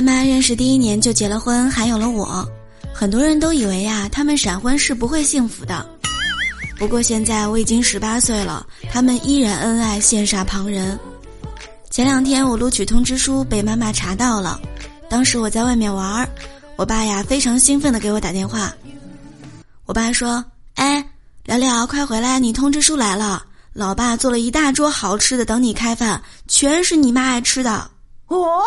妈妈认识第一年就结了婚，还有了我。很多人都以为呀，他们闪婚是不会幸福的。不过现在我已经十八岁了，他们依然恩爱羡煞旁人。前两天我录取通知书被妈妈查到了，当时我在外面玩儿，我爸呀非常兴奋的给我打电话。我爸说：“哎，聊聊，快回来，你通知书来了。老爸做了一大桌好吃的等你开饭，全是你妈爱吃的。”哦。